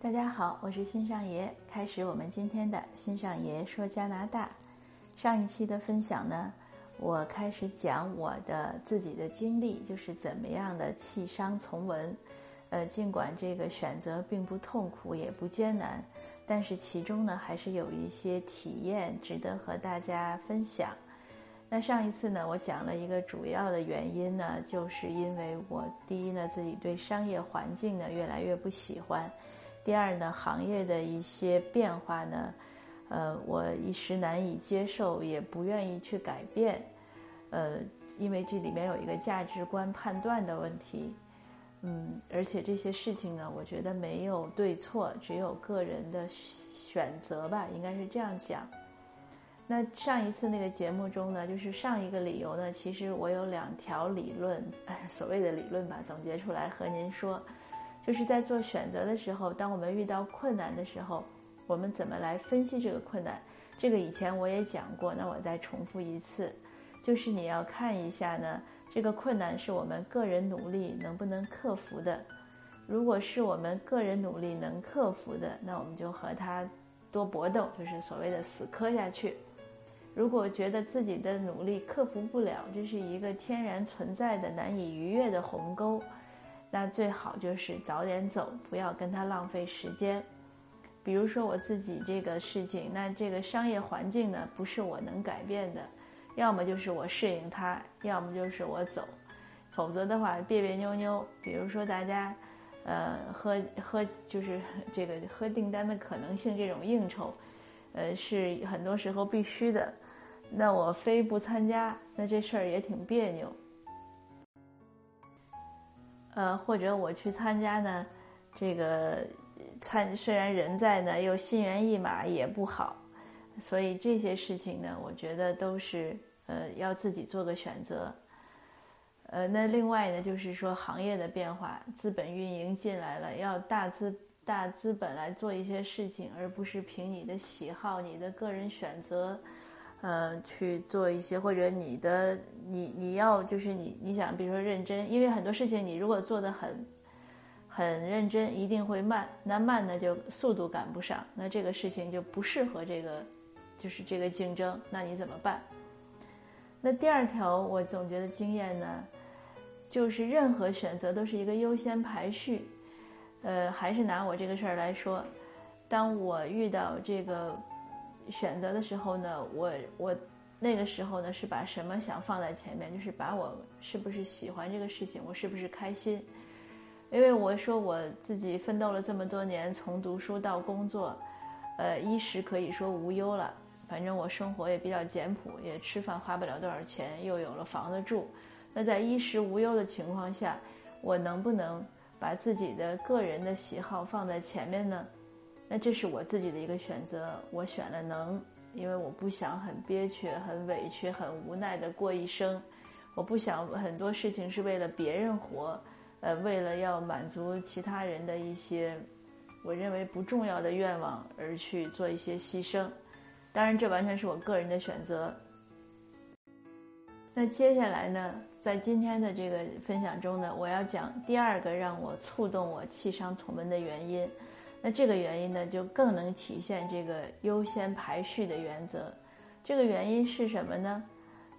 大家好，我是新上爷。开始我们今天的新上爷说加拿大。上一期的分享呢，我开始讲我的自己的经历，就是怎么样的弃商从文。呃，尽管这个选择并不痛苦，也不艰难，但是其中呢，还是有一些体验值得和大家分享。那上一次呢，我讲了一个主要的原因呢，就是因为我第一呢，自己对商业环境呢越来越不喜欢。第二呢，行业的一些变化呢，呃，我一时难以接受，也不愿意去改变，呃，因为这里面有一个价值观判断的问题，嗯，而且这些事情呢，我觉得没有对错，只有个人的选择吧，应该是这样讲。那上一次那个节目中呢，就是上一个理由呢，其实我有两条理论，所谓的理论吧，总结出来和您说。就是在做选择的时候，当我们遇到困难的时候，我们怎么来分析这个困难？这个以前我也讲过，那我再重复一次，就是你要看一下呢，这个困难是我们个人努力能不能克服的。如果是我们个人努力能克服的，那我们就和他多搏斗，就是所谓的死磕下去。如果觉得自己的努力克服不了，这是一个天然存在的难以逾越的鸿沟。那最好就是早点走，不要跟他浪费时间。比如说我自己这个事情，那这个商业环境呢，不是我能改变的，要么就是我适应它，要么就是我走，否则的话别别扭扭。比如说大家，呃，喝喝就是这个喝订单的可能性，这种应酬，呃，是很多时候必须的。那我非不参加，那这事儿也挺别扭。呃，或者我去参加呢，这个参虽然人在呢，又心猿意马也不好，所以这些事情呢，我觉得都是呃要自己做个选择。呃，那另外呢，就是说行业的变化，资本运营进来了，要大资大资本来做一些事情，而不是凭你的喜好、你的个人选择。呃，去做一些，或者你的你你要就是你你想，比如说认真，因为很多事情你如果做的很很认真，一定会慢，那慢呢就速度赶不上，那这个事情就不适合这个就是这个竞争，那你怎么办？那第二条我总结的经验呢，就是任何选择都是一个优先排序，呃，还是拿我这个事儿来说，当我遇到这个。选择的时候呢，我我那个时候呢是把什么想放在前面，就是把我是不是喜欢这个事情，我是不是开心？因为我说我自己奋斗了这么多年，从读书到工作，呃，衣食可以说无忧了。反正我生活也比较简朴，也吃饭花不了多少钱，又有了房子住。那在衣食无忧的情况下，我能不能把自己的个人的喜好放在前面呢？那这是我自己的一个选择，我选了能，因为我不想很憋屈、很委屈、很无奈的过一生，我不想很多事情是为了别人活，呃，为了要满足其他人的一些我认为不重要的愿望而去做一些牺牲，当然这完全是我个人的选择。那接下来呢，在今天的这个分享中呢，我要讲第二个让我触动我弃商从文的原因。那这个原因呢，就更能体现这个优先排序的原则。这个原因是什么呢？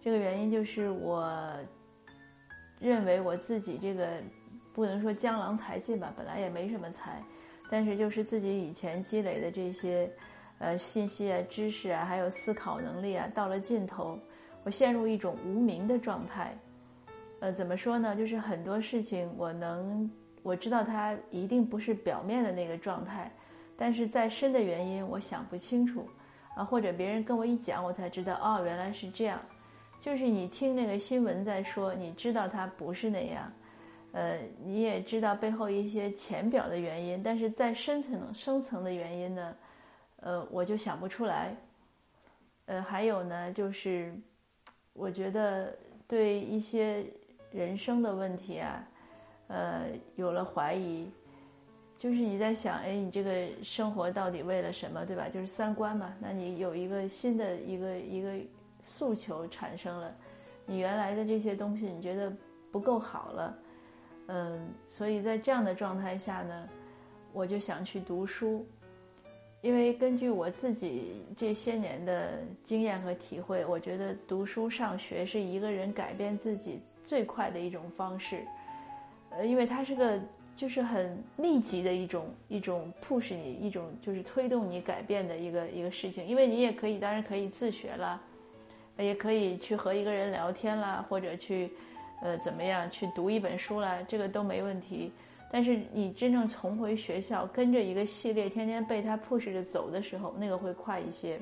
这个原因就是我认为我自己这个不能说江郎才尽吧，本来也没什么才，但是就是自己以前积累的这些呃信息啊、知识啊，还有思考能力啊，到了尽头，我陷入一种无名的状态。呃，怎么说呢？就是很多事情我能。我知道他一定不是表面的那个状态，但是再深的原因我想不清楚，啊，或者别人跟我一讲，我才知道哦，原来是这样。就是你听那个新闻在说，你知道他不是那样，呃，你也知道背后一些浅表的原因，但是在深层深层的原因呢，呃，我就想不出来。呃，还有呢，就是我觉得对一些人生的问题啊。呃，有了怀疑，就是你在想，哎，你这个生活到底为了什么，对吧？就是三观嘛。那你有一个新的一个一个诉求产生了，你原来的这些东西你觉得不够好了，嗯，所以在这样的状态下呢，我就想去读书，因为根据我自己这些年的经验和体会，我觉得读书上学是一个人改变自己最快的一种方式。呃，因为它是个就是很密集的一种一种 push 你一种就是推动你改变的一个一个事情。因为你也可以，当然可以自学了，也可以去和一个人聊天啦，或者去呃怎么样去读一本书啦，这个都没问题。但是你真正重回学校，跟着一个系列，天天被他 push 着走的时候，那个会快一些。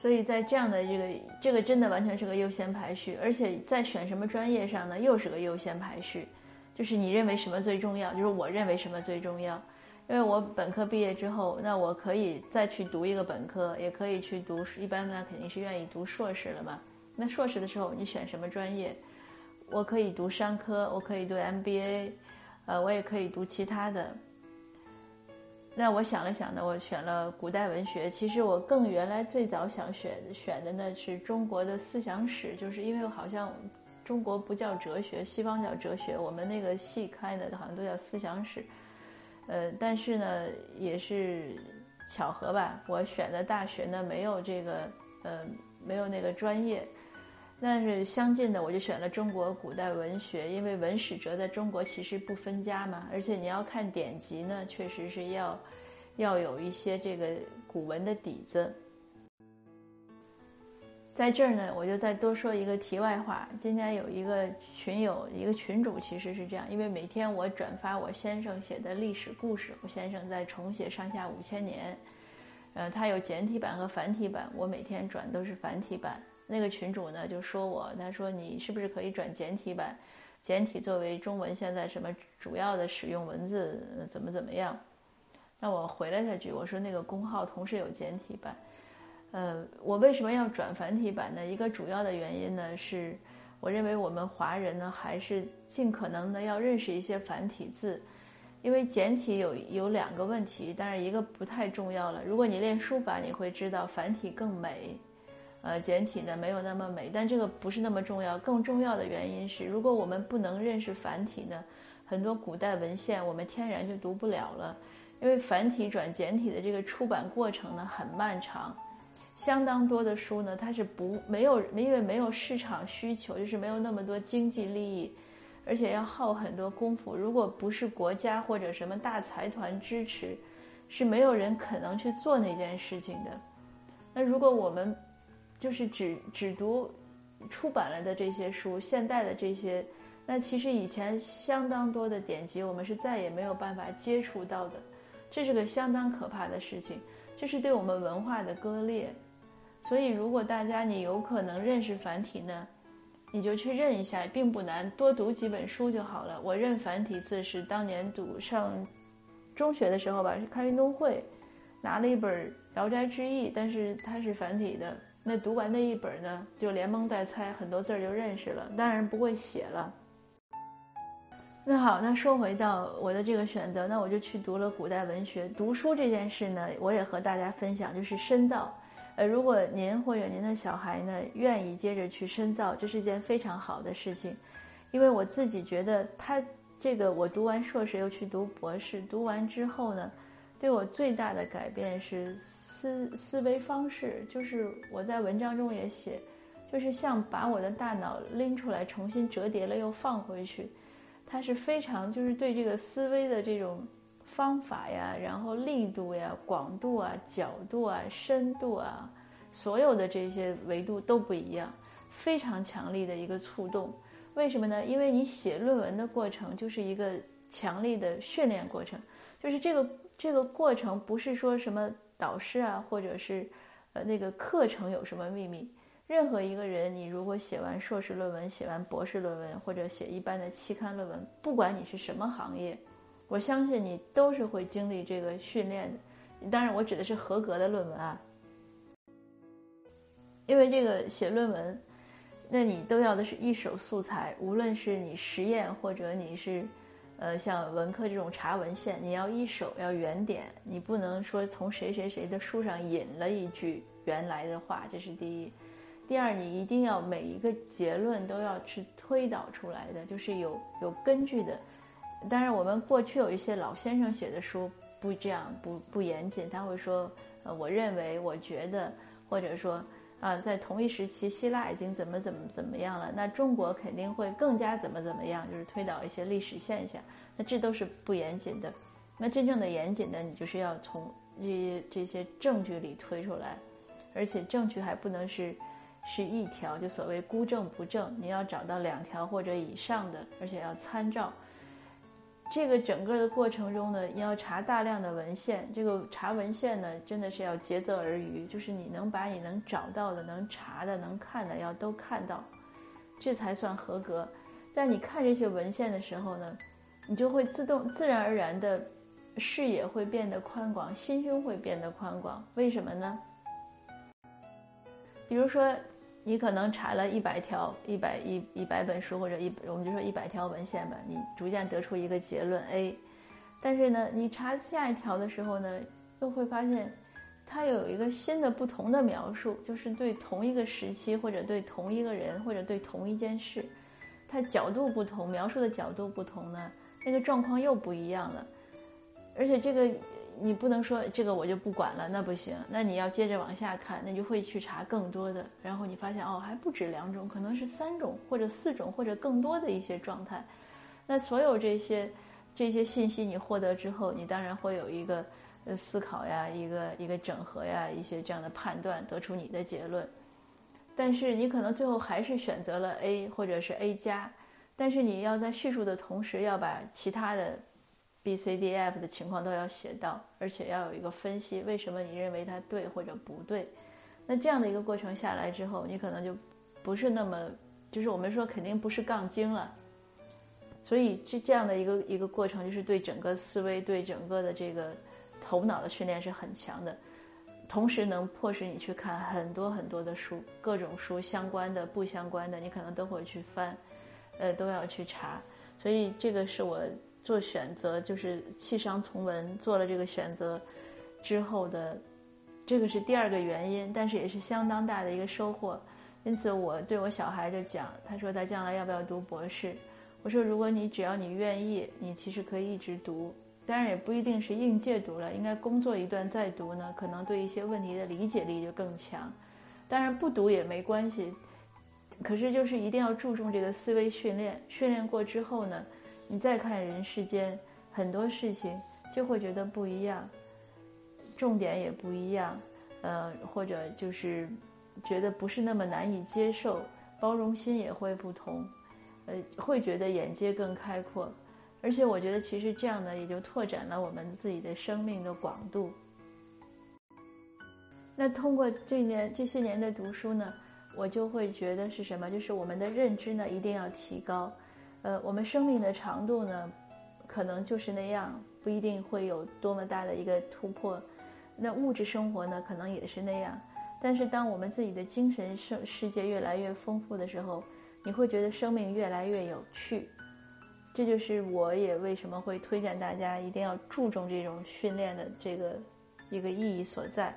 所以在这样的这个这个真的完全是个优先排序，而且在选什么专业上呢，又是个优先排序，就是你认为什么最重要，就是我认为什么最重要。因为我本科毕业之后，那我可以再去读一个本科，也可以去读，一般呢肯定是愿意读硕士了嘛。那硕士的时候，你选什么专业？我可以读商科，我可以读 MBA。呃，我也可以读其他的。那我想了想呢，我选了古代文学。其实我更原来最早想选选的呢是中国的思想史，就是因为好像中国不叫哲学，西方叫哲学，我们那个系开的好像都叫思想史。呃，但是呢，也是巧合吧，我选的大学呢没有这个呃没有那个专业。但是相近的，我就选了中国古代文学，因为文史哲在中国其实不分家嘛，而且你要看典籍呢，确实是要要有一些这个古文的底子。在这儿呢，我就再多说一个题外话。今天有一个群友，一个群主，其实是这样，因为每天我转发我先生写的历史故事，我先生在重写上下五千年，呃，他有简体版和繁体版，我每天转都是繁体版。那个群主呢就说我，他说你是不是可以转简体版？简体作为中文现在什么主要的使用文字怎么怎么样？那我回了他句，我说那个公号同时有简体版。呃，我为什么要转繁体版呢？一个主要的原因呢是，我认为我们华人呢还是尽可能的要认识一些繁体字，因为简体有有两个问题，但是一个不太重要了。如果你练书法，你会知道繁体更美。呃，简体呢没有那么美，但这个不是那么重要。更重要的原因是，如果我们不能认识繁体呢，很多古代文献我们天然就读不了了。因为繁体转简体的这个出版过程呢很漫长，相当多的书呢它是不没有，因为没有市场需求，就是没有那么多经济利益，而且要耗很多功夫。如果不是国家或者什么大财团支持，是没有人可能去做那件事情的。那如果我们就是只只读出版了的这些书，现代的这些，那其实以前相当多的典籍，我们是再也没有办法接触到的，这是个相当可怕的事情，这是对我们文化的割裂。所以，如果大家你有可能认识繁体呢，你就去认一下，并不难，多读几本书就好了。我认繁体字是当年读上中学的时候吧，是看运动会，拿了一本《聊斋志异》，但是它是繁体的。那读完那一本呢，就连蒙带猜，很多字儿就认识了，当然不会写了。那好，那说回到我的这个选择，那我就去读了古代文学。读书这件事呢，我也和大家分享，就是深造。呃，如果您或者您的小孩呢，愿意接着去深造，这是一件非常好的事情。因为我自己觉得，他这个我读完硕士又去读博士，读完之后呢，对我最大的改变是。思思维方式就是我在文章中也写，就是像把我的大脑拎出来重新折叠了又放回去，它是非常就是对这个思维的这种方法呀，然后力度呀、广度啊、角度啊、深度啊，所有的这些维度都不一样，非常强力的一个触动。为什么呢？因为你写论文的过程就是一个强力的训练过程，就是这个这个过程不是说什么。导师啊，或者是，呃，那个课程有什么秘密？任何一个人，你如果写完硕士论文，写完博士论文，或者写一般的期刊论文，不管你是什么行业，我相信你都是会经历这个训练的。当然，我指的是合格的论文啊，因为这个写论文，那你都要的是一手素材，无论是你实验或者你是。呃，像文科这种查文献，你要一手要原点，你不能说从谁谁谁的书上引了一句原来的话，这是第一。第二，你一定要每一个结论都要去推导出来的，就是有有根据的，当然，我们过去有一些老先生写的书不这样，不不严谨，他会说，呃，我认为，我觉得，或者说，啊，在同一时期，希腊已经怎么怎么怎么样了，那中国肯定会更加怎么怎么样，就是推导一些历史现象，那这都是不严谨的。那真正的严谨的，你就是要从这些这些证据里推出来，而且证据还不能是。是一条，就所谓孤证不证，你要找到两条或者以上的，而且要参照。这个整个的过程中呢，你要查大量的文献。这个查文献呢，真的是要竭泽而渔，就是你能把你能找到的、能查的、能看的，要都看到，这才算合格。在你看这些文献的时候呢，你就会自动、自然而然的视野会变得宽广，心胸会变得宽广。为什么呢？比如说，你可能查了一百条、一百一一百本书，或者一我们就说一百条文献吧，你逐渐得出一个结论 A，但是呢，你查下一条的时候呢，又会发现，它有一个新的、不同的描述，就是对同一个时期，或者对同一个人，或者对同一件事，它角度不同，描述的角度不同呢，那个状况又不一样了，而且这个。你不能说这个我就不管了，那不行。那你要接着往下看，那就会去查更多的。然后你发现哦，还不止两种，可能是三种或者四种或者更多的一些状态。那所有这些这些信息你获得之后，你当然会有一个思考呀，一个一个整合呀，一些这样的判断，得出你的结论。但是你可能最后还是选择了 A 或者是 A 加，但是你要在叙述的同时要把其他的。B、C、D、F 的情况都要写到，而且要有一个分析，为什么你认为它对或者不对？那这样的一个过程下来之后，你可能就不是那么，就是我们说肯定不是杠精了。所以这这样的一个一个过程，就是对整个思维、对整个的这个头脑的训练是很强的，同时能迫使你去看很多很多的书，各种书相关的、不相关的，你可能都会去翻，呃，都要去查。所以这个是我。做选择就是弃商从文，做了这个选择之后的，这个是第二个原因，但是也是相当大的一个收获。因此，我对我小孩就讲，他说他将来要不要读博士？我说如果你只要你愿意，你其实可以一直读，当然也不一定是应届读了，应该工作一段再读呢，可能对一些问题的理解力就更强。当然不读也没关系，可是就是一定要注重这个思维训练，训练过之后呢。你再看人世间很多事情，就会觉得不一样，重点也不一样，呃，或者就是觉得不是那么难以接受，包容心也会不同，呃，会觉得眼界更开阔，而且我觉得其实这样呢，也就拓展了我们自己的生命的广度。那通过这年这些年的读书呢，我就会觉得是什么？就是我们的认知呢，一定要提高。呃，我们生命的长度呢，可能就是那样，不一定会有多么大的一个突破。那物质生活呢，可能也是那样。但是，当我们自己的精神世世界越来越丰富的时候，你会觉得生命越来越有趣。这就是我也为什么会推荐大家一定要注重这种训练的这个一个意义所在。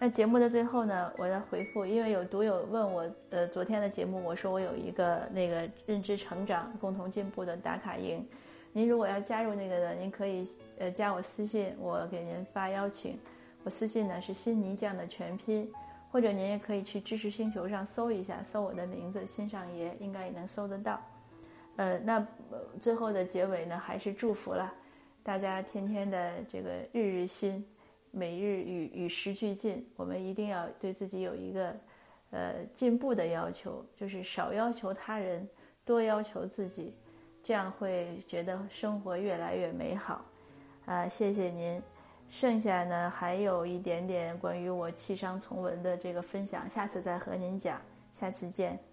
那节目的最后呢，我要回复，因为有读友问我，呃，昨天的节目我说我有一个那个认知成长、共同进步的打卡营，您如果要加入那个的，您可以呃加我私信，我给您发邀请。我私信呢是新泥匠的全拼，或者您也可以去知识星球上搜一下，搜我的名字新上爷，应该也能搜得到。呃，那最后的结尾呢，还是祝福了大家天天的这个日日新。每日与与时俱进，我们一定要对自己有一个，呃，进步的要求，就是少要求他人，多要求自己，这样会觉得生活越来越美好。啊，谢谢您。剩下呢还有一点点关于我弃商从文的这个分享，下次再和您讲。下次见。